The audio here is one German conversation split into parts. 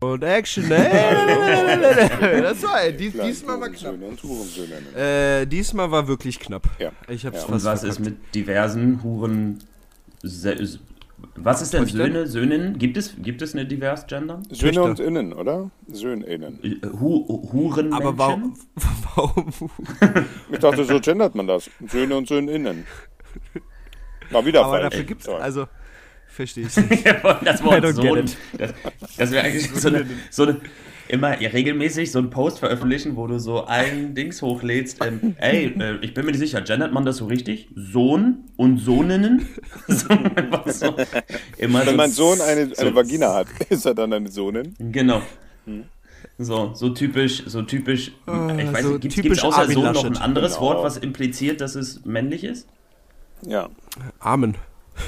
Und Action, ey. Das war, dies, diesmal war knapp. Söhne und Hurensöhne. Äh, diesmal war wirklich knapp. Ja. Ich hab's Ja. Und fast was ist verkackt. mit diversen Huren. Was ist denn Töchtern? Söhne, Söhnen? Gibt es, gibt es eine divers Gender? Söhne Töchter. und Innen, oder? Söhninnen. Äh, Hu Huren Aber warum, warum? Ich dachte, so gendert man das. Söhne und Söhninnen. War wieder Aber falsch. dafür gibt's, also, verstehe ich nicht. das Wort Sohn. Das, das wäre eigentlich so eine, so eine immer ja, regelmäßig so ein Post veröffentlichen, wo du so ein Dings hochlädst. Ähm, ey, äh, ich bin mir nicht sicher, gendert man das so richtig? Sohn und Sohninnen? So, so, immer Wenn so, mein Sohn eine, so- eine Vagina hat, ist er dann eine Sohnin? Genau. So, so typisch, so typisch. ich weiß so nicht, gibt es außer Armin Sohn noch ein anderes Genau. Wort, was impliziert, dass es männlich ist? Ja. Amen.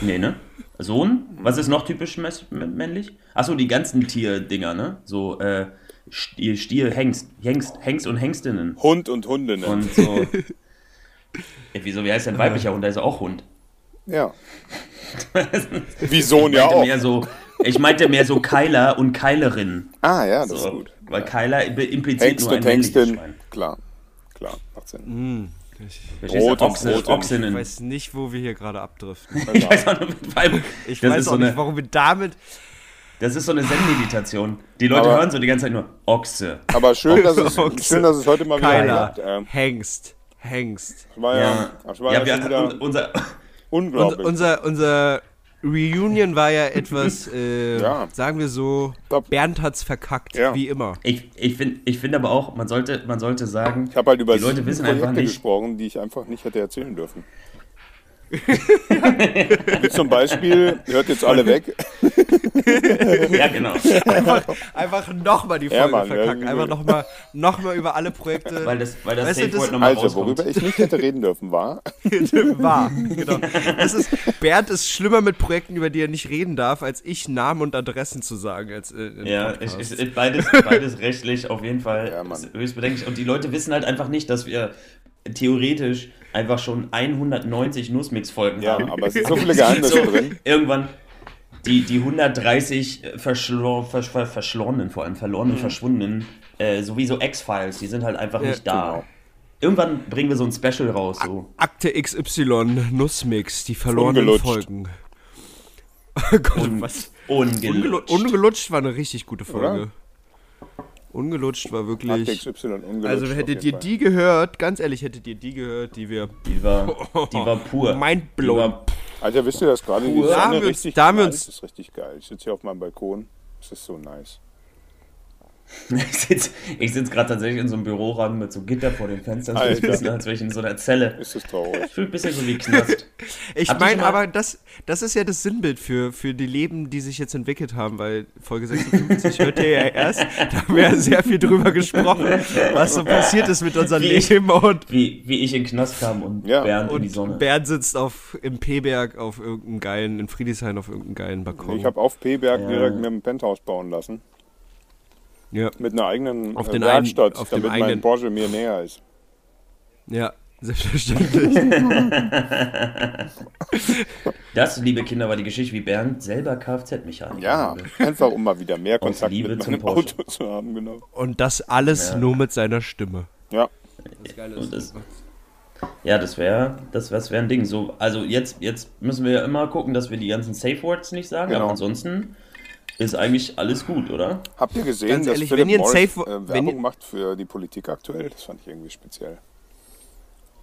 Nee, ne? Sohn? Was ist noch typisch männlich? Achso, die ganzen Tierdinger, ne? So, äh, Stier, Stier Hengst, Hengst, Hengst und Hengstinnen. Hund und Hundinnen. Und so. Ey, wieso, wie heißt denn weiblicher Hund? Der ist ja auch Hund. ja. Wie Sohn ja auch. mehr so, ich meinte mehr so Keiler und Keilerin. Ah, ja, das ist So, gut. weil Keiler impliziert Hengst nur ein und. Schwein. Klar. Klar, macht Sinn. Verstehst du? Rot und Ochse, Rot. Ich weiß nicht, wo wir hier gerade abdriften. Ich weiß auch nicht, Ich weiß auch so nicht, warum wir damit. Das ist so eine Zen-Meditation. Die Leute Aber- hören so die ganze Zeit nur Ochse. Aber schön, dass es, Ochse. schön, dass es heute mal wieder klappt. Ähm, Hengst. Hengst. das war ja, Ja, war ja, ja, wir, wieder un- unser, unglaublich. unser, unser Reunion war ja etwas, äh, Ja. sagen wir so. Bernd hat's verkackt, Ja. wie immer. ich ich finde ich find aber auch, man sollte, man sollte sagen, ich habe halt über die Leute wissen Projekte einfach nicht, gesprochen, die ich einfach nicht hätte erzählen dürfen. Wie zum Beispiel, hört jetzt alle weg. ja genau, Einfach, einfach nochmal die Ja, Folge Mann, verkacken. ja, Einfach nochmal noch mal über alle Projekte weil das, weil das Weißt du, Safe das- Word nochmal Also, rauskommt. worüber ich nicht hätte reden dürfen, war, war. Genau. Das ist, Bernd ist schlimmer mit Projekten, über die er nicht reden darf, als ich Namen und Adressen zu sagen. Als, äh, Ja, ich, ich, beides, beides rechtlich auf jeden Fall Ja, höchst bedenklich. Und die Leute wissen halt einfach nicht, dass wir theoretisch einfach schon 190 Nussmix-Folgen ja, haben. aber es sind so viele Geheimnisse So, drin. Irgendwann die, die 130 verschlo vers ver verschlorenen, vor allem verlorenen, verschwundenen, äh, sowieso X-Files, die sind halt einfach Ja, nicht da. genau. Irgendwann bringen wir so ein Special raus. So. Akte XY, Nussmix, die verlorenen Ungelutscht. Folgen. Oh Gott, Un was? ungelutscht. Ungelutscht. Ungelutscht war eine richtig gute Folge. Ungelutscht war wirklich. XY ungelutscht. Also hättet ihr Fall. die gehört, ganz ehrlich, hättet ihr die gehört, die wir. Die war, die war pur. Mindblown. Alter, wisst ihr das gerade? Die Da haben Sonne wir uns- richtig da haben wir nice, uns- Das ist richtig geil. Ich sitze hier auf meinem Balkon. Das ist so nice. Ich sitze ich sitz gerade tatsächlich in so einem Büroraum mit so Gitter vor den Fenstern. So ein Alter. bisschen, als wäre ich in so einer Zelle. Ist das traurig. Ich fühle ein bisschen so wie Knast. Ich meine, aber das, das ist ja das Sinnbild für, für die Leben, die sich jetzt entwickelt haben, weil Folge 56 hört ihr ja erst. Da haben wir ja sehr viel drüber gesprochen, was so passiert ist mit unserem Wie ich- Leben und, Wie, wie ich in Knast kam und Ja. Bernd in die Sonne. und Bernd sitzt auf, im P-Berg auf irgendeinem geilen, in Friedrichshain auf irgendeinem geilen Balkon. Ich habe auf P-Berg Ja. direkt mir ein Penthouse bauen lassen. Ja, Mit einer eigenen Auf äh, den Werkstatt, einen- auf damit mein eigenen- Porsche mir näher ist. ja, selbstverständlich. Das, liebe Kinder, war die Geschichte, wie Bernd selber Kfz-Mechaniker Ja, wurde. einfach um mal wieder mehr Kontakt Liebe mit zum meinem Porsche. Auto zu haben, genau. Und das alles Ja. nur mit seiner Stimme. Ja, Das Geile Und das- Ja, das wäre das, das wär ein Ding. So, also jetzt, jetzt müssen wir ja immer gucken, dass wir die ganzen Safe Words nicht sagen, Genau. aber ansonsten ist eigentlich alles gut, oder? habt ihr gesehen, Ganz dass ehrlich, Philip wenn ihr ein Morris Safe- äh, Werbung ihr- macht für die Politik aktuell? Das fand ich irgendwie speziell.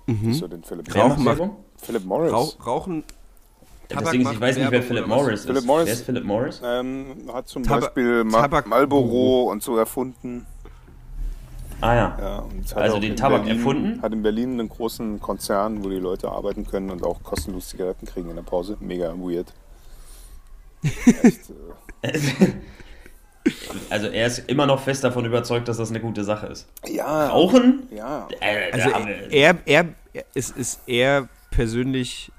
Mhm. So den Philip Wer Rauch Morris. macht- Werbung? Philip Morris Rauch, Rauchen. Tabak Deswegen, macht ich weiß nicht, wer Philip? Morris ist. Philip Morris- Wer ist Philip Morris? Ähm, hat zum Tab- Beispiel Ma Tabak- Marlboro und so erfunden. Ah ja. Ja, Also den Tabak Berlin, erfunden? Hat in Berlin einen großen Konzern, wo die Leute arbeiten können und auch kostenlos Zigaretten kriegen in der Pause. Mega weird. Echt, äh, Also er ist immer noch fest davon überzeugt, dass das eine gute Sache ist. ja, Rauchen? ja. Äh, Also er, er, er ist, ist er persönlich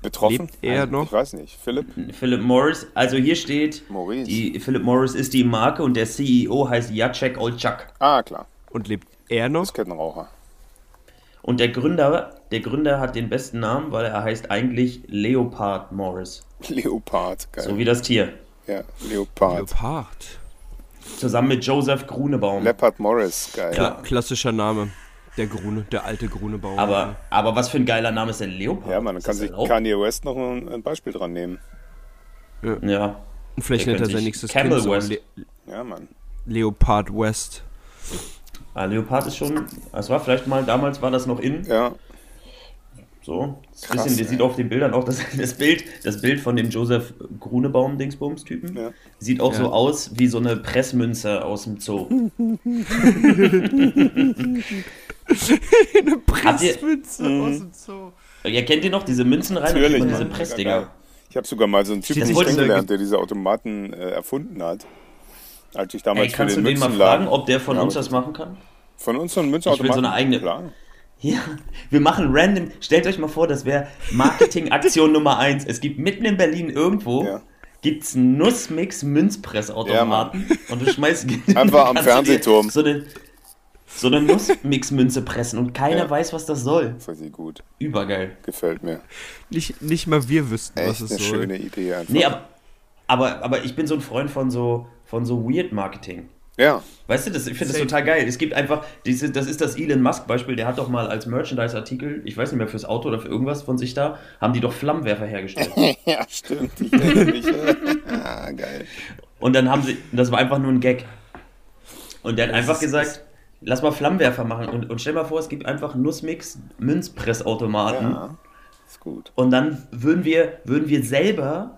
Betroffen? Lebt er Also, noch? Ich weiß nicht. Philipp? Philip Morris, also hier steht, Maurice. die, Philip Morris ist die Marke und der CEO heißt Jacek Olczak. Ah, klar. Und lebt er noch? Das Kettenraucher. Und der Gründer, der Gründer hat den besten Namen, weil er heißt eigentlich Leopard Morris. Leopard. Geil. So wie das Tier. ja, Leopard. Leopard. Zusammen mit Joseph Grunebaum. Leopard Morris. Geil. Ja. Klassischer Name. Der Grune, der alte Grunebaum. Aber, aber was für ein geiler Name ist denn Leopard? Ja, man, dann Ist kann sich erlaubt? Kanye West noch ein, ein Beispiel dran nehmen. Ja. Und vielleicht nennt er sein sich nächstes Camel Kind so West. Le Ja, Mann. Leopard West. Ah, Leopard ist schon, das war vielleicht mal, damals war das noch in, Ja, so. Das Krass, bisschen, der sieht auf den Bildern auch, das, das Bild, das Bild von dem Joseph Grunebaum-Dingsbums-Typen, Ja. sieht auch Ja. so aus wie so eine Pressmünze aus dem Zoo. Eine Habt ihr- Pressmünze aus dem Zoo. Ihr kennt ihr noch diese Münzen rein? Natürlich. man diese Mann. Pressdinger. Ich habe sogar mal so einen Typen kennengelernt, der diese Automaten äh, erfunden hat. Als ich damals Ey, kannst für du den den mal fragen, ob der von Ja, uns das machen kann? Von uns so einen Ich will Münzautomaten? so eine eigene- Klar. Ja, wir machen random. Stellt euch mal vor, das wäre Marketingaktion Nummer eins. Es gibt mitten in Berlin irgendwo Ja. gibt's einen Nussmix Münzpressautomaten und du schmeißt Einfach am Fernsehturm. So eine, so eine Nussmix Münze pressen und keiner Ja. weiß, was das soll. Voll gut. Übergeil. Gefällt mir. Nicht, nicht mal wir wüssten, was Echt es eine soll. schöne Idee einfach. Nee, aber, aber, aber ich bin so ein Freund von so, von so Weird Marketing. Ja, Weißt du, das, ich finde das total geil. Es gibt einfach, diese, das ist das Elon Musk-Beispiel, der hat doch mal als Merchandise-Artikel, ich weiß nicht mehr, fürs Auto oder für irgendwas von sich da, haben die doch Flammenwerfer hergestellt. ja, stimmt. Ich mich. ah, geil. Und dann haben sie, das war einfach nur ein Gag. Und der hat einfach gesagt, lass mal Flammenwerfer machen. Und, und stell mal vor, es gibt einfach Nussmix Münzpressautomaten. Ja, ist gut. Und dann würden wir, würden wir selber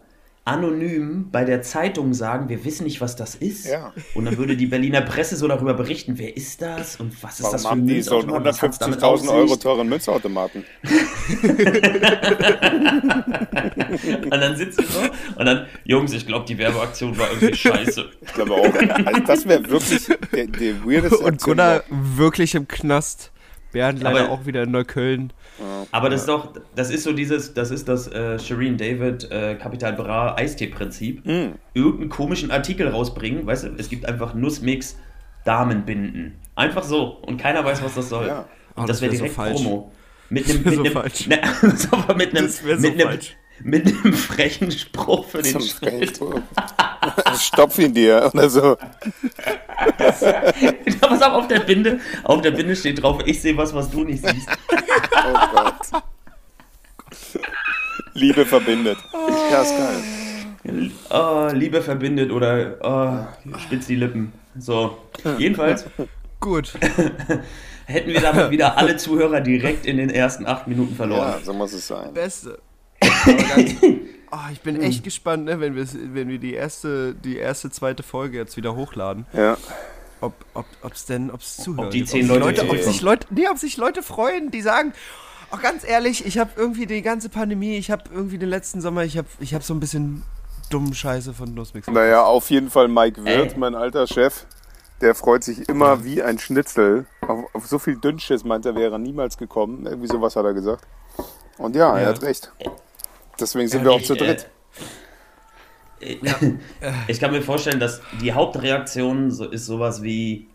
anonym bei der Zeitung sagen, wir wissen nicht, was das ist. Ja. Und dann würde die Berliner Presse so darüber berichten, wer ist das und was ist das Warum für ein haben die so einen Münzautomat, was hat's damit auf 150.000 Euro teuren Münzautomaten? Und dann sitzen so und dann, Jungs, ich glaube, die Werbeaktion war irgendwie scheiße. Ich glaube auch. Also das wäre wirklich der, der weirdeste Und Gunnar wirklich im Knast. Bernd leider Aber- auch wieder in Neukölln. Aber das ist doch, das ist so dieses, das ist das äh, Shireen David äh, Capital Bra Eistee-Prinzip. Mm. Irgendeinen komischen Artikel rausbringen, weißt du, es gibt einfach Nussmix Damenbinden. Einfach so. Und keiner weiß, was das soll. Ja. Oh, Und das das wäre wär so direkt falsch. Promo. Mit einem, mit so einem, falsch. Ne, mit einem, Das wär so mit einem, falsch. Mit einem frechen Spruch für den Zum Schritt. Stopf ihn dir oder so. Ja, pass auf, auf der Binde, auf der Binde steht drauf, ich sehe was, was du nicht siehst. Oh Gott. Liebe verbindet. Ja, ist geil. Oh, Liebe verbindet oder oh, spitz die Lippen. So, jedenfalls Gut. hätten wir damit wieder alle Zuhörer direkt in den ersten acht Minuten verloren. Ja, so muss es sein. Beste. Ganz, oh, ich bin echt gespannt, ne, wenn, wir, wenn wir die erste, die erste, zweite Folge jetzt wieder hochladen. Ja. Ob es ob, ob's denn, ob's zuhören Ob die zehn sich Leute ob sich. Leute, nee, ob sich Leute freuen, die sagen, oh, ganz ehrlich, ich habe irgendwie die ganze Pandemie, ich habe irgendwie den letzten Sommer, ich habe ich hab so ein bisschen dummen Scheiße von Nussmix. Naja, auf jeden Fall Mike Wirth, Ey. mein alter Chef. Der freut sich immer wie ein Schnitzel. Auf, auf so viel Dünnschiss meint er, wäre er niemals gekommen. Irgendwie sowas hat er gesagt. Und ja, er Ja. hat recht. Deswegen sind wir auch Ich, zu äh, dritt. Ich kann mir vorstellen, dass die Hauptreaktion so ist sowas wie,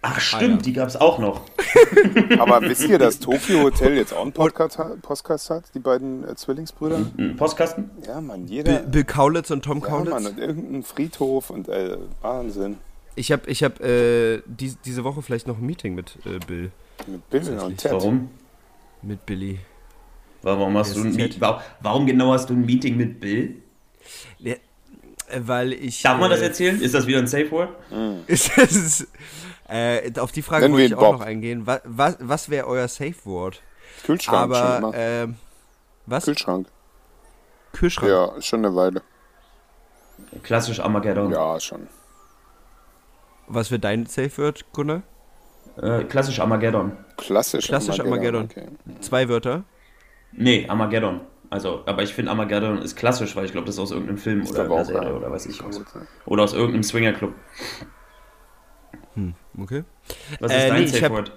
ach stimmt, ja. die gab es auch noch. Aber wisst ihr, dass Tokyo Hotel jetzt auch einen Podcast, hat- Podcast hat? Die beiden äh, Zwillingsbrüder? Ein Postkasten? Ja, Mann, Bill, jeder. Bill Kaulitz und Tom Ja, Kaulitz. Mann, und irgendein Friedhof und äh, Wahnsinn. Ich habe ich hab, äh, die, diese Woche vielleicht noch ein Meeting mit äh, Bill. Mit Bill und Ted. Warum? Mit Billy. Warum hast du ein Meet Ted? warum, warum genau hast du ein Meeting mit Bill? Ja, äh, weil ich. Darf man das äh, erzählen? Ist das wieder ein Safe Word? Ist, es- äh, auf die Frage Nennen wollte ich auch Bob. noch eingehen. Was, was, was wäre euer Safe Word? Kühlschrank Aber, ähm, was? Kühlschrank. Kühlschrank. Ja, schon eine Weile. Klassisch Armageddon. Ja, schon. Was wäre dein Safe Word, Gunnar? Äh, klassisch Armageddon. Klassisch, Klassisch Armageddon. Okay. Zwei Wörter. Nee, Armageddon. Also, aber ich finde Armageddon ist klassisch, weil ich glaube, das ist aus irgendeinem Film oder einer auch, Serie ja. oder weiß ich was. Oder aus irgendeinem Swingerclub. Okay. Was ist Äh, dein nee, ich Safe Word?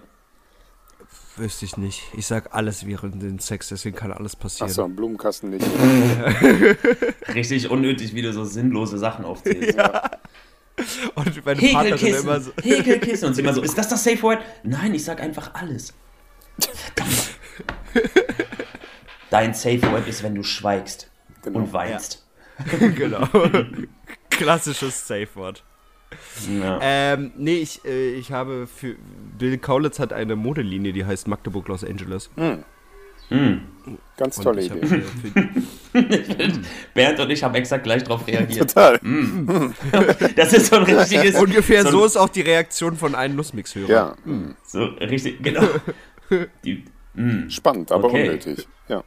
Wüsste ich nicht. Ich sag alles während dem Sex, deswegen kann alles passieren. Achso, Blumenkasten nicht. Richtig unnötig, wie du so sinnlose Sachen aufzählst. Und meine Partnerin Häkelkissen, immer so. Häkelkissen. Und sie immer so, ist das das Safe Word? Nein, ich sag einfach alles. Verdammt. Dein Safe Word ist, wenn du schweigst Genau. und weinst. genau. Klassisches Safe-Wort. Ja. Ähm, nee, ich, äh, ich habe für. Bill Kaulitz hat eine Modelinie, die heißt Magdeburg Los Angeles. Hm. Ganz Und tolle hab, Idee. Bernd und ich haben exakt gleich darauf reagiert. Total. Das ist so ein richtiges. ungefähr so, so ist auch die Reaktion von einem Nussmix-Hörer. Ja, So richtig, genau. Die, mm. spannend, aber Okay. unnötig. Ja.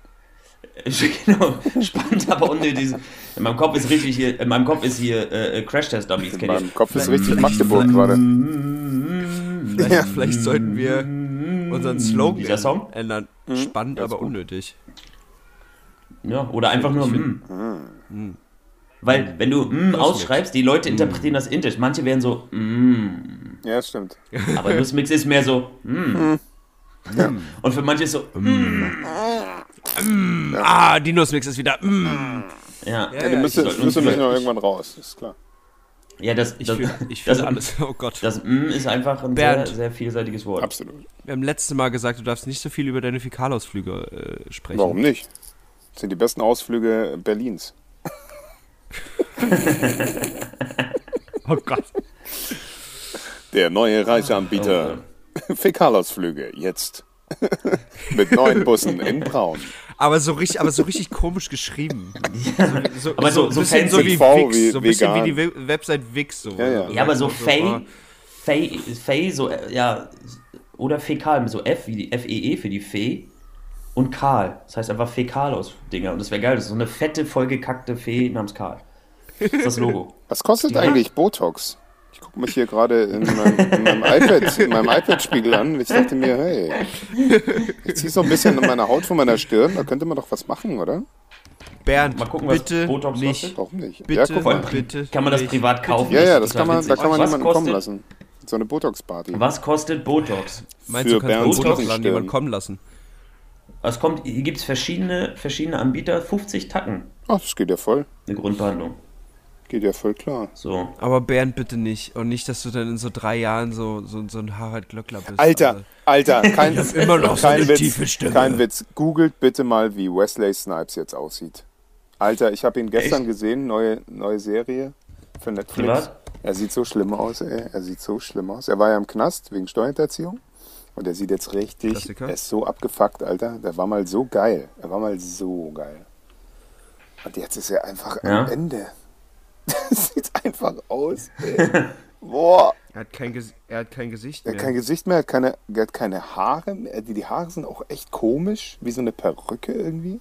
Genau, spannend, aber unnötig. In meinem Kopf ist richtig hier, in meinem Kopf ist hier äh, Crash Test Dummies, In meinem ich. Kopf ist richtig Magdeburg gerade. Vielleicht, Ja. vielleicht sollten wir unseren Slogan ändern. Mhm. Spannend, Ja, ist aber gut. unnötig. Ja, oder einfach nur Ich mm. Weil, wenn du mm ausschreibst, die Leute interpretieren das indisch. Manche werden so mm. Ja, stimmt. Aber Nussmix ist mehr so mm. Und für manche ist so mm. Ah, die Nussmix ist wieder. Mm. Ja, Ja, die müsste, sollten müsste mich noch irgendwann raus, ist klar. ja das, Ich das, fühle ich das, fühl alles. Oh Gott. das mm ist einfach ein Bernd. sehr, sehr vielseitiges Wort. Absolut. Wir haben letztes Mal gesagt, du darfst nicht so viel über deine Fäkalausflüge äh, sprechen. Warum nicht? Das sind die besten Ausflüge Berlins. Oh Gott. Der neue Reiseanbieter. Fäkalausflüge, jetzt. Mit neuen Bussen in Braun. Aber so richtig, aber so richtig komisch geschrieben. So, Aber so- ein so bisschen so wie. Wix, wie so ein bisschen vegan. wie die We Website Wix. So. Ja, ja. Ja, aber so Fey, Fey, Fey, so, ja, oder Fäkal, so F wie die F-E-E für die Fee und Karl. Das heißt einfach Fäkal aus Dinger. Und das wäre geil, das ist so eine fette, vollgekackte Fee namens Karl. Das ist das Logo. Was kostet eigentlich Botox? Ich gucke mich hier gerade in, meinem- in meinem iPad, in meinem iPad-Spiegel an. Ich dachte mir, hey, ich ziehe so ein bisschen an meiner Haut von meiner Stirn, da könnte man doch was machen, oder? Bernd, Mal gucken, was bitte Botox nicht. kostet. Warum nicht? Bitte, ja, guck mal. bitte. Kann man das privat kaufen? Ja, ja, das kann man, da kann man Was jemanden kommen kostet- lassen. So eine Botox-Party. Was kostet Botox? Meinst Für du, kannst Bernds Botox an Rückenstirn. jemanden kommen lassen? Es kommt, hier gibt es verschiedene, verschiedene Anbieter, 50 Tacken, Ach, das geht ja voll. eine Grundbehandlung. Geht ja voll klar. So. Aber Bernd, bitte nicht. Und nicht, dass du dann in so drei Jahren so, so, so ein Harald Glöckler bist. Alter, Alter, kein, immer noch so kein Witz, tiefe Stimme. Kein Witz. Googelt bitte mal, wie Wesley Snipes jetzt aussieht. Alter, ich habe ihn gestern Echt? gesehen, neue, neue Serie für Netflix. Privat? Er sieht so schlimm aus, ey. Er sieht so schlimm aus. Er war ja im Knast wegen Steuerhinterziehung. Und er sieht jetzt richtig, Klassiker. er ist so abgefuckt, Alter. Der war mal so geil. Er war mal so geil. Und jetzt ist er einfach Ja. am Ende. Das sieht einfach aus, ey. Boah. Er hat kein, Ges er hat kein Gesicht Er mehr. hat kein Gesicht mehr, er hat keine, er hat keine Haare mehr. Die, die Haare sind auch echt komisch, wie so eine Perücke irgendwie.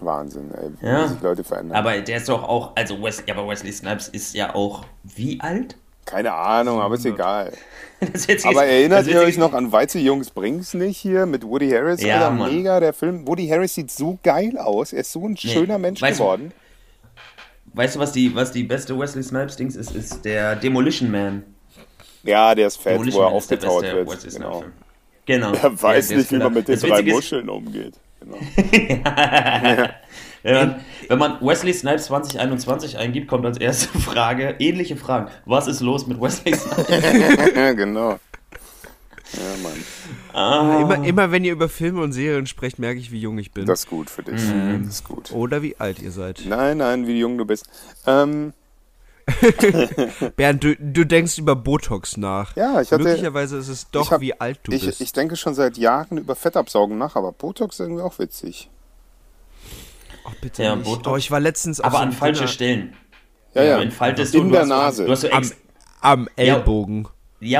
Wahnsinn, ey, wie Ja. sich Leute verändern. Aber der ist doch auch, also Wesley, aber Wesley Snipes ist ja auch wie alt? keine Ahnung, aber ist egal. Das jetzt Aber erinnert ihr euch noch an Weize Jungs bring's nicht hier mit Woody Harris? Ja, Alter, Mann. mega, der Film. Woody Harris sieht so geil aus. Er ist so ein schöner Mensch geworden. Weißt du, was die, was die beste Wesley Snipes Dings ist? Ist der Demolition Man. Ja, der ist fett, Demolition wo er Man aufgetaut wird. Wesley Genau. Genau. Er weiß der nicht, wie man mit den das drei Muscheln umgeht. Genau. Wenn man, wenn man Wesley Snipes 2021 eingibt, kommt als erste Frage, ähnliche Fragen. Was ist los mit Wesley Snipes? genau. Ja, Mann. Ah, Immer, immer wenn ihr über Filme und Serien sprecht, merke ich, wie jung ich bin. Das ist gut für dich. Mhm. Das ist gut. Oder wie alt ihr seid. Nein, nein, wie jung du bist. Ähm, Bernd, du, du denkst über Botox nach. ja, ich hatte. Möglicherweise ist es doch, hab- wie alt du Ich, bist. ich denke schon seit Jahren über Fettabsaugen nach, aber Botox ist irgendwie auch witzig. oh, bitte Ja, nicht. Botox. Oh, ich war letztens aber so an einem falsche Stellen. Ja, ja. Du entfaltest du, In du der Nase. Du hast so am, am Ellbogen. ja,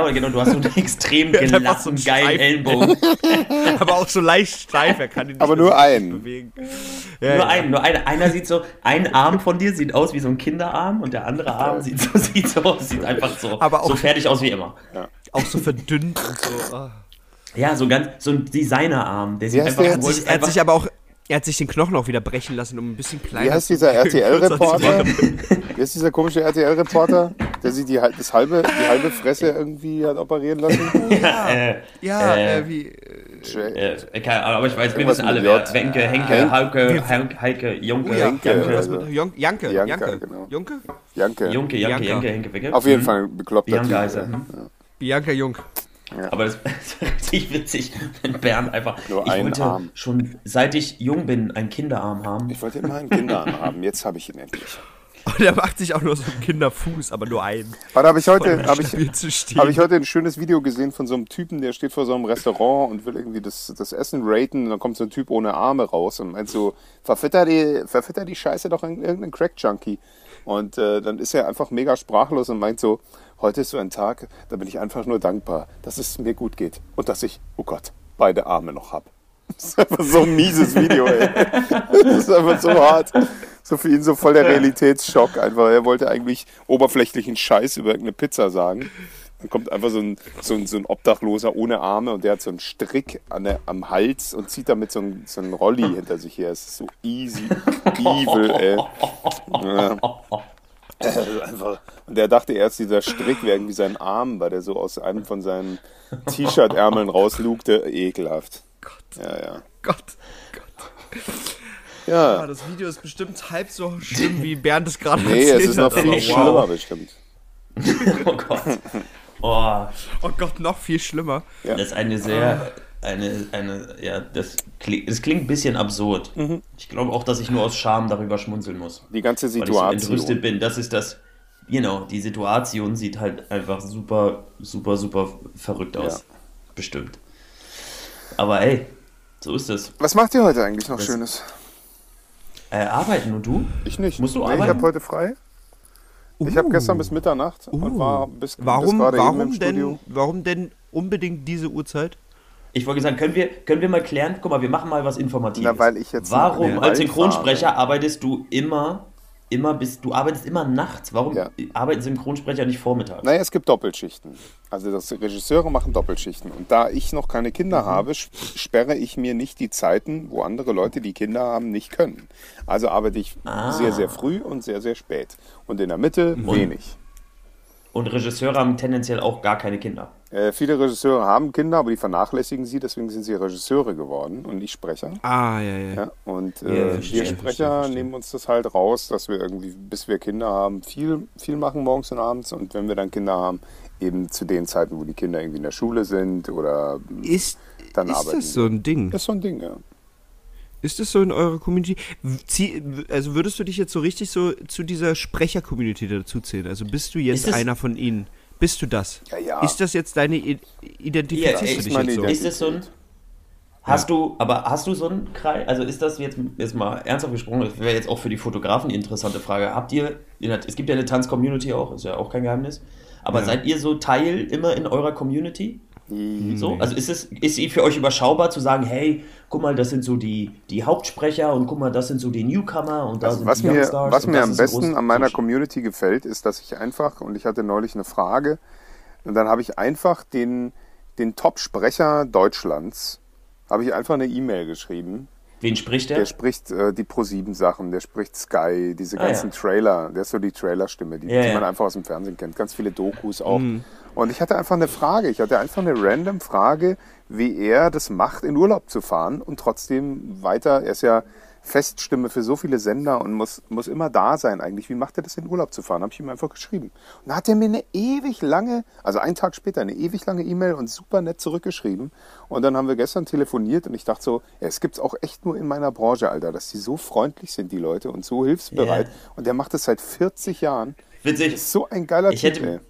oder genau, du hast so einen extrem einfach so einen gelassen, geilen. Ellenbogen. aber auch so leicht steif, er kann ihn nicht Aber nur so einen. bewegen. Ja, Nur ja. ein, nur ein, einer sieht so, ein Arm von dir sieht aus wie so ein Kinderarm und der andere Arm sieht so, sieht so, sieht einfach so, Aber auch- so fertig aus wie immer. Auch so verdünnt und so. ah. Ja, so ganz, so ein Designerarm, der sieht heißt einfach, der? Er hat, sich, er hat einfach- sich aber auch, er hat sich den Knochen auch wieder brechen lassen, um ein bisschen kleiner Wie heißt zu dieser zu RTL-Reporter? machen. Wie heißt dieser komische RTL-Reporter? Der sich die, hal- das halbe, die halbe Fresse irgendwie hat operieren lassen? Ja, Äh, ja äh, äh, wie. Äh, äh, keine Ahnung, aber ich weiß, wir wissen alle, wer. Wenke, Henke, Henk- Hauke, Heike, Junke, oh ja, Janke, Janke, Jon- Janke. Janke, Janke. genau. Junke? Janke. Junke, Janke, Janka. Janke, Henke, Wenke. Auf jeden Mhm. Fall ein bekloppter Bianca heißt er. ja. Bianca Jung. Aber das ist richtig witzig, wenn Bernd einfach. Nur ich wollte Arm. schon seit ich jung bin einen Kinderarm haben. Ich wollte immer einen Kinderarm haben, jetzt habe ich ihn endlich. Und er macht sich auch nur so einen Kinderfuß, aber nur einen. Warte, habe ich heute, habe ich. Habe ich heute ein schönes Video gesehen von so einem Typen, der steht vor so einem Restaurant und will irgendwie das, das Essen raten und dann kommt so ein Typ ohne Arme raus und meint so, verfütter die, verfütter die Scheiße doch in irgendeinen Crack-Junkie. Und äh, dann ist er einfach mega sprachlos und meint so, heute ist so ein Tag, da bin ich einfach nur dankbar, dass es mir gut geht und dass ich, oh Gott, beide Arme noch hab. Das ist einfach so ein mieses Video, ey. Das ist einfach so hart. So für ihn so voll der Realitätsschock einfach. Er wollte eigentlich oberflächlichen Scheiß über irgendeine Pizza sagen. Dann kommt einfach so ein, so ein, so ein Obdachloser ohne Arme und der hat so einen Strick an der, am Hals und zieht damit so einen, so einen Rolli hinter sich her. Es ist so easy, evil, ey. Ja. Einfach. Und der dachte erst, dieser Strick wäre irgendwie sein Arm, weil der so aus einem von seinen T-Shirt-Ärmeln rauslugte. Ekelhaft. Gott, Ja, ja. Gott, Gott. Ja, Ja. das Video ist bestimmt halb so schlimm, wie Bernd es gerade Nee, erzählt es ist noch hat. viel schlimmer bestimmt. Oh Gott. Oh, Oh Gott, noch viel schlimmer. Ja. das ist eine sehr. Eine, eine, ja, das klingt, das klingt ein bisschen absurd. Mhm. Ich glaube auch, dass ich nur aus Scham darüber schmunzeln muss. Die ganze Weil ich so Situation. entrüstet bin. Das ist das, genau, die Situation sieht halt einfach super, super, super verrückt aus. Ja. Bestimmt. Aber ey, so ist es. Was macht ihr heute eigentlich noch Was- Schönes? Äh, arbeiten und du? Ich nicht. Musst du nee, ich arbeiten? habe heute frei. Ich habe gestern bis Mitternacht und Uh. war bis, bis Warum, gerade eben im warum, Studio. denn, warum denn unbedingt diese Uhrzeit? Ich wollte sagen, können wir, können wir mal klären? Guck mal, wir machen mal was Informatives. Na, weil ich jetzt Warum als Synchronsprecher arbeitest du immer, immer bis, du arbeitest immer nachts? Warum Ja. arbeiten Synchronsprecher nicht vormittags? Naja, es gibt Doppelschichten. Also das Regisseure machen Doppelschichten. Und da ich noch keine Kinder habe, sch- sperre ich mir nicht die Zeiten, wo andere Leute, die Kinder haben, nicht können. Also arbeite ich Ah. sehr, sehr früh und sehr, sehr spät. Und in der Mitte wenig. Und Regisseure haben tendenziell auch gar keine Kinder. Äh, viele Regisseure haben Kinder, aber die vernachlässigen sie, deswegen sind sie Regisseure geworden und nicht Sprecher. Ah, ja, ja. Ja, und Ja, äh, verstehe, wir verstehe, Sprecher verstehe. nehmen uns das halt raus, dass wir irgendwie, bis wir Kinder haben, viel, viel machen morgens und abends. Und wenn wir dann Kinder haben, eben zu den Zeiten, wo die Kinder irgendwie in der Schule sind oder Ist, Dann ist arbeiten das so ein Ding? ist so ein Ding, ja. Ist das so in eurer Community? Also würdest du dich jetzt so richtig so zu dieser Sprecher-Community dazuzählen? Also bist du jetzt Ist einer von ihnen? Bist du das? Ja, ja. Ist das jetzt deine I Identifizierst Ja, ist dich meine jetzt so? Identität. Ist das so ein. Hast du, aber hast du so einen Kreis? Also ist das jetzt, jetzt mal ernsthaft gesprochen, das wäre jetzt auch für die Fotografen die interessante Frage. Habt ihr, es gibt ja eine Tanz-Community auch, ist ja auch kein Geheimnis. Aber Ja. seid ihr so Teil immer in eurer Community? Mhm. So? Also ist es ist sie für euch überschaubar zu sagen, hey, guck mal, das sind so die, die Hauptsprecher und guck mal, das sind so die Newcomer und da Also sind was die mir, Youngstars was mir am besten an meiner Community gefällt, ist, dass ich einfach, und ich hatte neulich eine Frage, und dann habe ich einfach den, den Top-Sprecher Deutschlands, habe ich einfach eine E-Mail geschrieben. Wen spricht der? Der spricht äh, die Pro-7-Sachen, der spricht Sky, diese Ah, ganzen ja. Trailer, der ist so die Trailerstimme, die, Ja, die ja. man einfach aus dem Fernsehen kennt. Ganz viele Dokus auch. Und ich hatte einfach eine Frage, ich hatte einfach eine random Frage, wie er das macht, in Urlaub zu fahren und trotzdem weiter, er ist ja Feststimme für so viele Sender und muss, muss immer da sein eigentlich. Wie macht er das in Urlaub zu fahren? Habe ich ihm einfach geschrieben. Und dann hat er mir eine ewig lange, also einen Tag später, eine ewig lange E-Mail und super nett zurückgeschrieben. Und dann haben wir gestern telefoniert und ich dachte so, ja, es gibt's auch echt nur in meiner Branche, Alter, dass die so freundlich sind, die Leute, und so hilfsbereit. Ja. Und der macht das seit 40 Jahren. Witzig. So ein geiler Ich Typ, hätte- ey.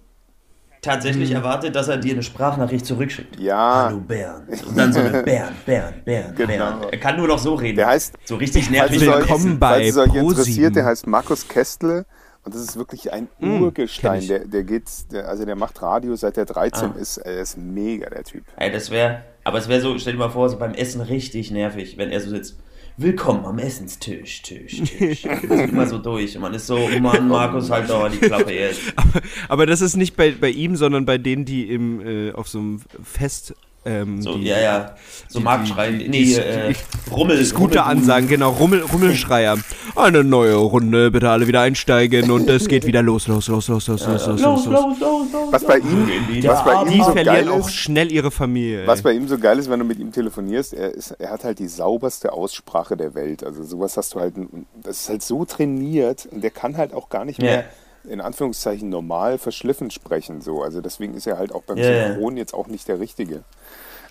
Tatsächlich erwartet, dass er dir eine Sprachnachricht zurückschickt. Ja. Hallo Bernd. Und dann so eine Bernd, Bernd, Bernd, Genau. Bernd. Er kann nur noch so reden. Der heißt- so richtig nervig. Willkommen bei falls es euch Pro7. interessiert, der heißt Markus Kestle. Und das ist wirklich ein kenn Urgestein. Der, der geht, der, also der macht Radio seit er 13 Ah. ist. Er ist mega, der Typ. Ey, das wäre, aber es wäre so, stell dir mal vor, so beim Essen richtig nervig, wenn er so sitzt. Willkommen am Essenstisch, Tisch, Tisch. Das ist immer so durch. Und man ist so, oh Mann, Markus, halt doch die Klappe jetzt. Aber das ist nicht bei, bei ihm, sondern bei denen, die im, äh, auf so einem Fest ähm, So, die, ja, ja. So die- Marktschrei. die- nee, die- äh, Rummel. Das gute Rummel- Ansagen, genau, Rummel, Rummelschreier. Eine neue Runde, bitte alle wieder einsteigen und es geht wieder los, los, los, los, los, los, los, los, los. los, los. Was bei ihm, was bei Die ihm so verlieren geil auch ist, schnell ihre Familie. was bei ihm so geil ist, wenn du mit ihm telefonierst, er, ist, er hat halt die sauberste Aussprache der Welt. Also sowas hast du halt, das ist halt so trainiert und der kann halt auch gar nicht mehr in Anführungszeichen normal verschliffen sprechen. So. Also deswegen ist er halt auch beim ja. Synchron jetzt auch nicht der Richtige.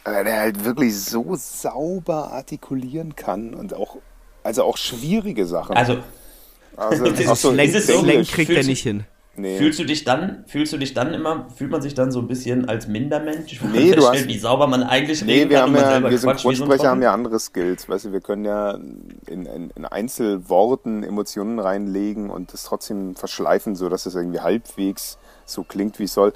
Aber der halt wirklich so sauber artikulieren kann und auch, also auch schwierige Sachen. Also, also auch so Slang, kriegt er nicht hin. Nee. fühlst du dich dann, fühlst du dich dann immer, fühlt man sich dann so ein bisschen als Mindermensch? Nee, du hast- wie sauber man eigentlich Nee, reden wir kann haben ja, wir wie so Synchronsprecher haben ja andere Skills. Weißt du, wir können ja in, in, in Einzelworten Emotionen reinlegen und das trotzdem verschleifen, so dass es irgendwie halbwegs so klingt, wie es soll.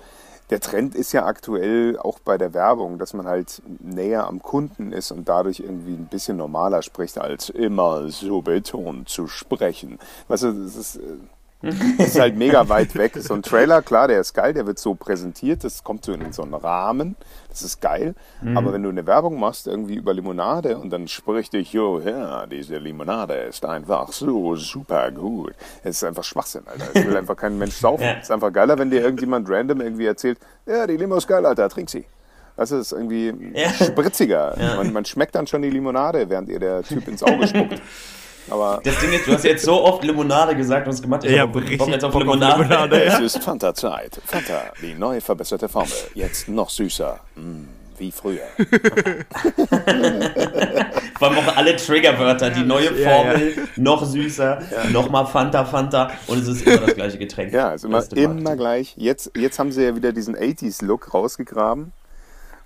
Der Trend ist ja aktuell auch bei der Werbung, dass man halt näher am Kunden ist und dadurch irgendwie ein bisschen normaler spricht, als immer so betont zu sprechen. Weißt du, das ist, äh, ist halt mega weit weg. So ein Trailer, klar, der ist geil, der wird so präsentiert, das kommt so in so einen Rahmen, das ist geil. Aber wenn du eine Werbung machst, irgendwie über Limonade und dann spricht dich, jo, ja, diese Limonade ist einfach so super gut. Es ist einfach Schwachsinn, Alter. Es will einfach kein Mensch saufen. Ja. Es ist einfach geiler, wenn dir irgendjemand random irgendwie erzählt, ja, die Limo ist geil, Alter, trink sie. Das ist irgendwie Ja. spritziger. Man, man schmeckt dann schon die Limonade, während ihr der Typ ins Auge spuckt. Aber Das Ding ist, du hast jetzt so oft Limonade gesagt und es gemacht. Ich Ja, hab Bock richtig jetzt auf Bock auf Limonade. Limonade. Es ist Fanta-Zeit. Fanta, die neue verbesserte Formel. Jetzt noch süßer. Mm, wie früher. Vor allem auch alle Triggerwörter, die neue Ja, Formel, noch süßer, nochmal Fanta, Fanta und es ist immer das gleiche Getränk. Ja, ist immer, immer gleich. Jetzt, jetzt haben sie ja wieder diesen 80s-Look rausgegraben.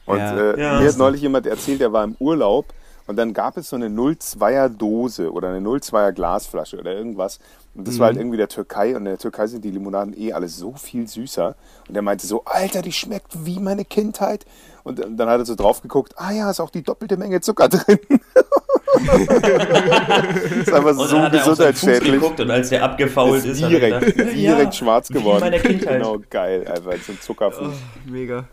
Und Ja. äh, Ja. mir hat neulich jemand erzählt, der war im Urlaub und dann gab es so eine 02er Dose oder eine 02er Glasflasche oder irgendwas. Und das war halt irgendwie der Türkei und in der Türkei sind die Limonaden eh alle so viel süßer. Und er meinte so, Alter, die schmeckt wie meine Kindheit. Und dann hat er so drauf geguckt, ah ja, ist auch die doppelte Menge Zucker drin. ist einfach Und so hat gesundheitsschädlich. geguckt und als der abgefault Ist ist, direkt, er gedacht, direkt ja, schwarz wie geworden. meine Kindheit. Genau, geil, einfach so ein Zuckerfuß. Mega.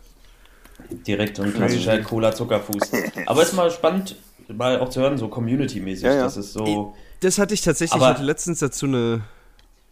Direkt so ein klassischer Cola-Zuckerfuß. Aber ist mal spannend, mal auch zu hören, so Community-mäßig. Ja, ja. Das ist so. Das hatte ich tatsächlich, Aber- ich hatte letztens dazu eine.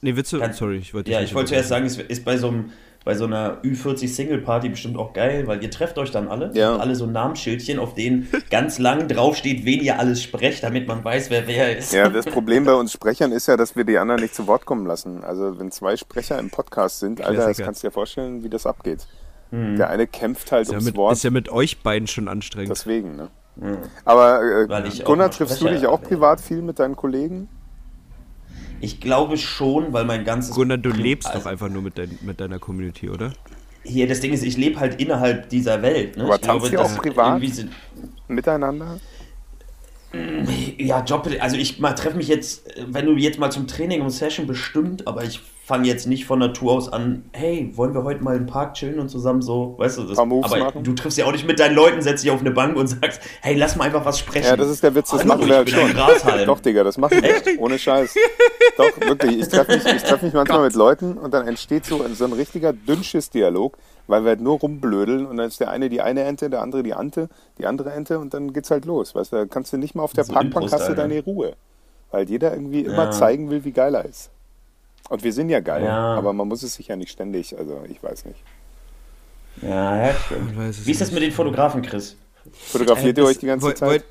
Nee, Witze. Kann- Sorry, ich wollte Ja, ich wollte zuerst sagen, es ist bei so einem. Bei so einer Ü40-Single-Party bestimmt auch geil, weil ihr trefft euch dann alle. Ja. Und alle so Namensschildchen, auf denen ganz lang draufsteht, wen ihr alles sprecht, damit man weiß, wer wer ist. Ja, das Problem bei uns Sprechern ist ja, dass wir die anderen nicht zu Wort kommen lassen. Also wenn zwei Sprecher im Podcast sind, Alter, das kannst du dir vorstellen, wie das abgeht. Der eine kämpft halt Ist ja, ums mit, Wort, ist ja mit euch beiden schon anstrengend. deswegen. Ne? Aber äh, Gunnar, triffst du dich auch bin. privat viel mit deinen Kollegen? Ich glaube schon, weil mein ganzes. Gunnar, du lebst also, doch einfach nur mit, dein, mit deiner Community, oder? Hier, das Ding ist, ich lebe halt innerhalb dieser Welt. Ne? Aber ich glaube, tanzt ihr auch privat? sind- Miteinander? Ja, Job, also ich treffe mich jetzt, wenn du jetzt mal zum Training und Session bestimmt, aber ich fange jetzt nicht von Natur aus an, hey, wollen wir heute mal im Park chillen und zusammen so, weißt du, das, aber machen? du triffst ja auch nicht mit deinen Leuten, setzt dich auf eine Bank und sagst, hey, lass mal einfach was sprechen. Ja, das ist der Witz, das machen wir halt schon. Doch, Digga, das machen wir. Ohne Scheiß. Doch, wirklich. Ich treffe mich, ich treff mich manchmal mit Leuten und dann entsteht so, ein- so ein richtiger Dünnschiss-Dialog, weil wir halt nur rumblödeln und dann ist der eine die eine Ente, der andere die Ante, die andere Ente und dann geht's halt los. Weißt du, da kannst du nicht mal auf der So Parkbank hast du deine Ruhe. Weil jeder irgendwie immer Ja. zeigen will, wie geil er ist. Und wir sind ja geil, Ja. aber man muss es sich ja nicht ständig, also ich weiß nicht. Ja, ja, Wie ist das mit den Fotografen, Chris? Fotografiert Äh, ihr euch die ganze Zeit?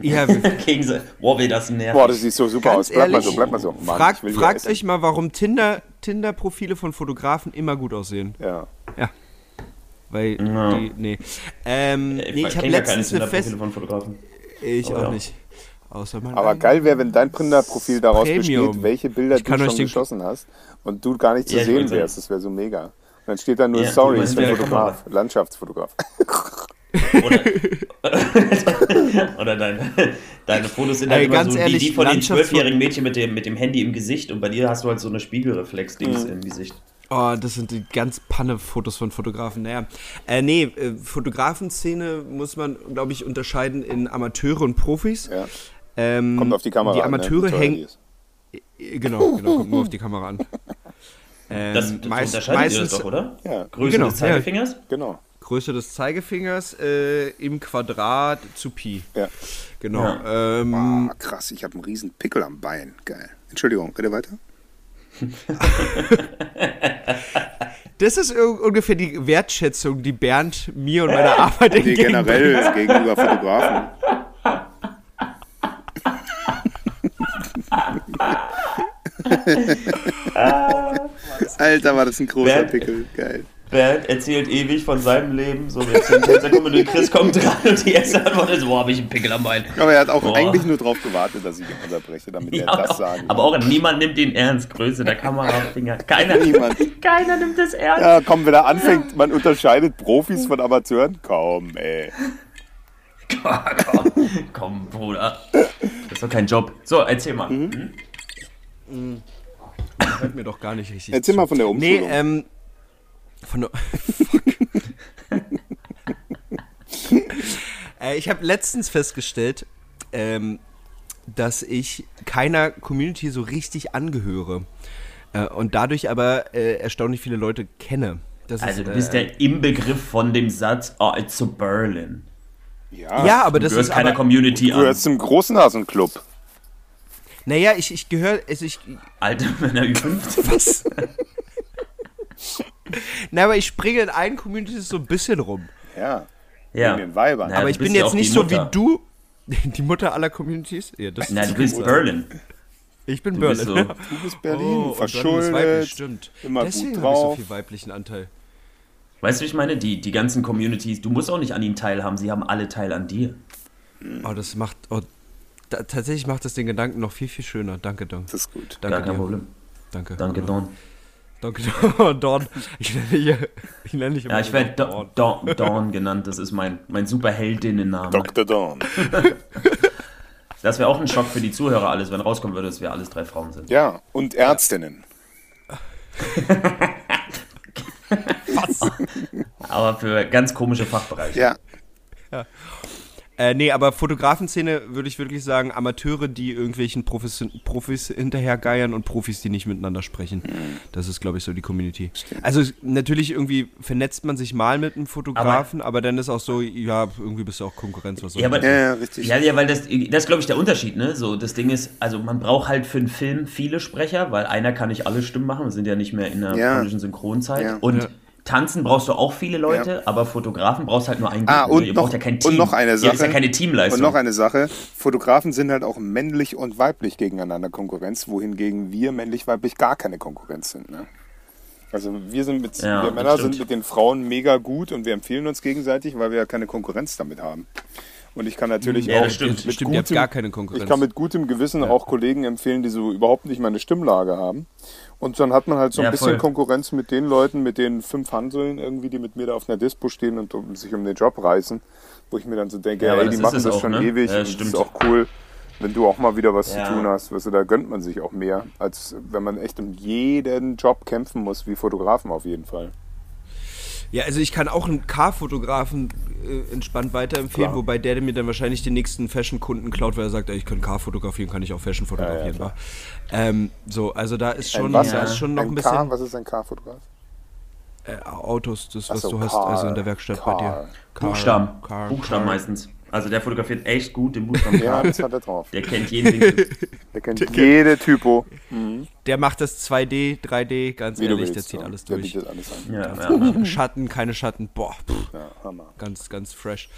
ja, wir- Gegen sie. Boah, wie das nervt. Boah, das sieht so super Ganz aus. Bleib mal so, bleib mal so. Mann, fragt essen. euch mal, warum Tinder, Tinder-Profile von Fotografen immer gut aussehen. Ja. Weil Ja. die, nee. Ähm, Ich, nee, ich habe letztens eine Fest... Tinder-Profile von Fotografen. Ich Aber auch ja. nicht. Außer mein Aber geil wäre, wenn dein Printer-Profil daraus Premium. besteht, welche Bilder Ich du schon geschossen hast und du gar nicht zu Ja, ich sehen wärst. Das wäre so mega. Und dann steht da nur Ja, Sorry, mit der Fotograf, Landschaftsfotograf. Oder, oder deine, deine Fotos sind halt Ey, immer ganz so ehrlich, wie die von den zwölfjährigen Mädchen mit dem, mit dem Handy im Gesicht und bei dir hast du halt so eine Spiegelreflex-Dings Mhm. im Gesicht. Oh, das sind die ganz panne Fotos von Fotografen. Naja, äh, nee, äh, Fotografenszene muss man, glaube ich, unterscheiden in Amateure und Profis. Ja. Ähm, Kommt auf die Kamera Die an, ne? Amateure teuer hängen. die. Äh, Genau, genau, kommt nur auf die Kamera an. Ähm, Das, das meist- unterscheidet ihr das meistens, doch, oder? Ja, Größe Genau, des ja. Zeigefingers? genau. Größe des Zeigefingers äh, im Quadrat zu Pi. Ja. Genau. Ähm, Ah, krass, ich habe einen riesen Pickel am Bein. Geil. Entschuldigung, rede weiter. das ist ungefähr die Wertschätzung, die Bernd mir und meiner Arbeit Nee, entgegenbringt. generell gegenüber Fotografen. Alter, war das ein großer Wer- Pickel. Geil. Bernd erzählt ewig von seinem Leben. So, jetzt kommt und Chris kommt dran und die erste Antwort ist, boah, habe ich einen Pickel am Bein. Aber er hat auch Boah. eigentlich nur darauf gewartet, dass ich ihn unterbreche, damit Ja, er das sagen aber auch niemand nimmt ihn ernst. Größe der Kamerafinger. Keiner, Niemand. keiner nimmt es ernst. Ja, komm, wenn er anfängt, man unterscheidet Profis von Amateuren. Komm, ey. komm, komm, Bruder. Das ist doch kein Job. So, erzähl mal. Mhm. Hm? Hört mir doch gar nicht richtig Erzähl zu. mal von der Nee, Umschulung. ähm. Von der. äh, ich habe letztens festgestellt, ähm, dass ich keiner Community so richtig angehöre. Äh, und dadurch aber äh, erstaunlich viele Leute kenne. Das Also, ist, du bist äh, ja im Begriff von dem Satz, oh, it's so Berlin. ja, Ja, aber Du das gehörst ist. keiner Aber, Community du an. gehörst zum Großnasenclub. Naja, ich, ich gehöre. Also ich, Alte Männer Ü50. was? Na, aber ich springe in allen Communities so ein bisschen rum. Ja, Ja. wegen den Weibern. Ja, aber ich bin jetzt nicht so wie du. Die Mutter aller Communities? Ja, das Nein, du bist Berlin. Ich bin Du Berlin. bist so. Du bist Berlin, Oh, ist weiblich, verschuldet. stimmt. immer Deswegen gut habe ich so drauf. viel weiblichen Anteil. Weißt du, wie ich meine? Die, die ganzen Communities, du musst auch nicht an ihnen teilhaben, sie haben alle Teil an dir. Oh, das macht. Oh, da, tatsächlich macht das den Gedanken noch viel, viel schöner. Danke, Don. Das ist gut. Danke Gar kein dir. Problem. Danke. Danke, Don. Danke, Don. Don. Ich nenne dich, ich nenne dich immer Ja, ich werde Don. Dawn, Dawn, Dawn genannt, das ist mein, mein Superheldinnenname. Dr. Dawn. Das wäre auch ein Schock für die Zuhörer alles, wenn rauskommen würde, dass wir alles drei Frauen sind. Ja, und Ärztinnen. Aber für ganz komische Fachbereiche. Ja, Äh, nee, aber Fotografenszene würde ich wirklich sagen, Amateure, die irgendwelchen Profis, Profis hinterhergeiern und Profis, die nicht miteinander sprechen. Das ist, glaube ich, so die Community. Also natürlich irgendwie vernetzt man sich mal mit einem Fotografen, aber, dann ist auch so, ja, irgendwie bist du auch Konkurrenz. Was soll Ja, aber- ja, ja, richtig. Ja, ja, weil das, das ist, glaube ich, der Unterschied, ne? So, das Ding ist, also man braucht halt für einen Film viele Sprecher, weil einer kann nicht alle Stimmen machen, wir sind ja nicht mehr in der Ja. polnischen Synchronzeit. Ja. Und Ja. Tanzen brauchst du auch viele Leute, Ja. aber Fotografen brauchst halt nur einen Ah, guten, und ne? Ihr noch- braucht ja und noch eine Ja, ist Sache. ja keine Teamleistung. Und noch eine Sache, Fotografen sind halt auch männlich und weiblich gegeneinander Konkurrenz, wohingegen wir männlich-weiblich gar keine Konkurrenz sind. Ne? Also wir sind mit, Ja, wir Männer sind mit den Frauen mega gut und wir empfehlen uns gegenseitig, weil wir ja keine Konkurrenz damit haben. Und ich kann natürlich Ja, auch stimmt. mit Stimmt, gutem, gar keine Konkurrenz. ich kann mit gutem Gewissen auch Kollegen empfehlen, die so überhaupt nicht meine Stimmlage haben. Und dann hat man halt so ein Ja, bisschen voll. Konkurrenz mit den Leuten, mit den fünf Hanseln irgendwie, die mit mir da auf einer Dispo stehen und um, sich um den Job reißen. Wo ich mir dann so denke, Ja, ja, ey, die machen das auch, schon ne? ewig Ja, und das ist auch cool, wenn du auch mal wieder was Ja. zu tun hast. Weißt du, da gönnt man sich auch mehr, als wenn man echt um jeden Job kämpfen muss, wie Fotografen auf jeden Fall. Ja, also ich kann auch einen Car-Fotografen äh, entspannt weiterempfehlen, Klar. wobei der mir dann wahrscheinlich den nächsten Fashion-Kunden klaut, weil er sagt, ey, ich kann Car fotografieren, kann ich auch Fashion fotografieren. klar. wa? ähm, so, also da ist schon, Ein was? da ist schon noch ein ein bisschen Car, was ist ein Car-Fotograf? äh, Autos, das was so, du hast, Car. also in der Werkstatt bei Car. dir. Car, Buchstaben. Car, Buchstaben Car. meistens. Also der fotografiert echt gut den Buchstaben. Ja, das hat er drauf. Der kennt jeden Winkel. Der kennt jede Typo, Der macht das 2D, 3D, ganz wie ehrlich, willst. der zieht ja. alles Der durch. bietet alles an. Ja, ja. Schatten, keine Schatten, boah, pff, Ja, Hammer. ganz, ganz fresh.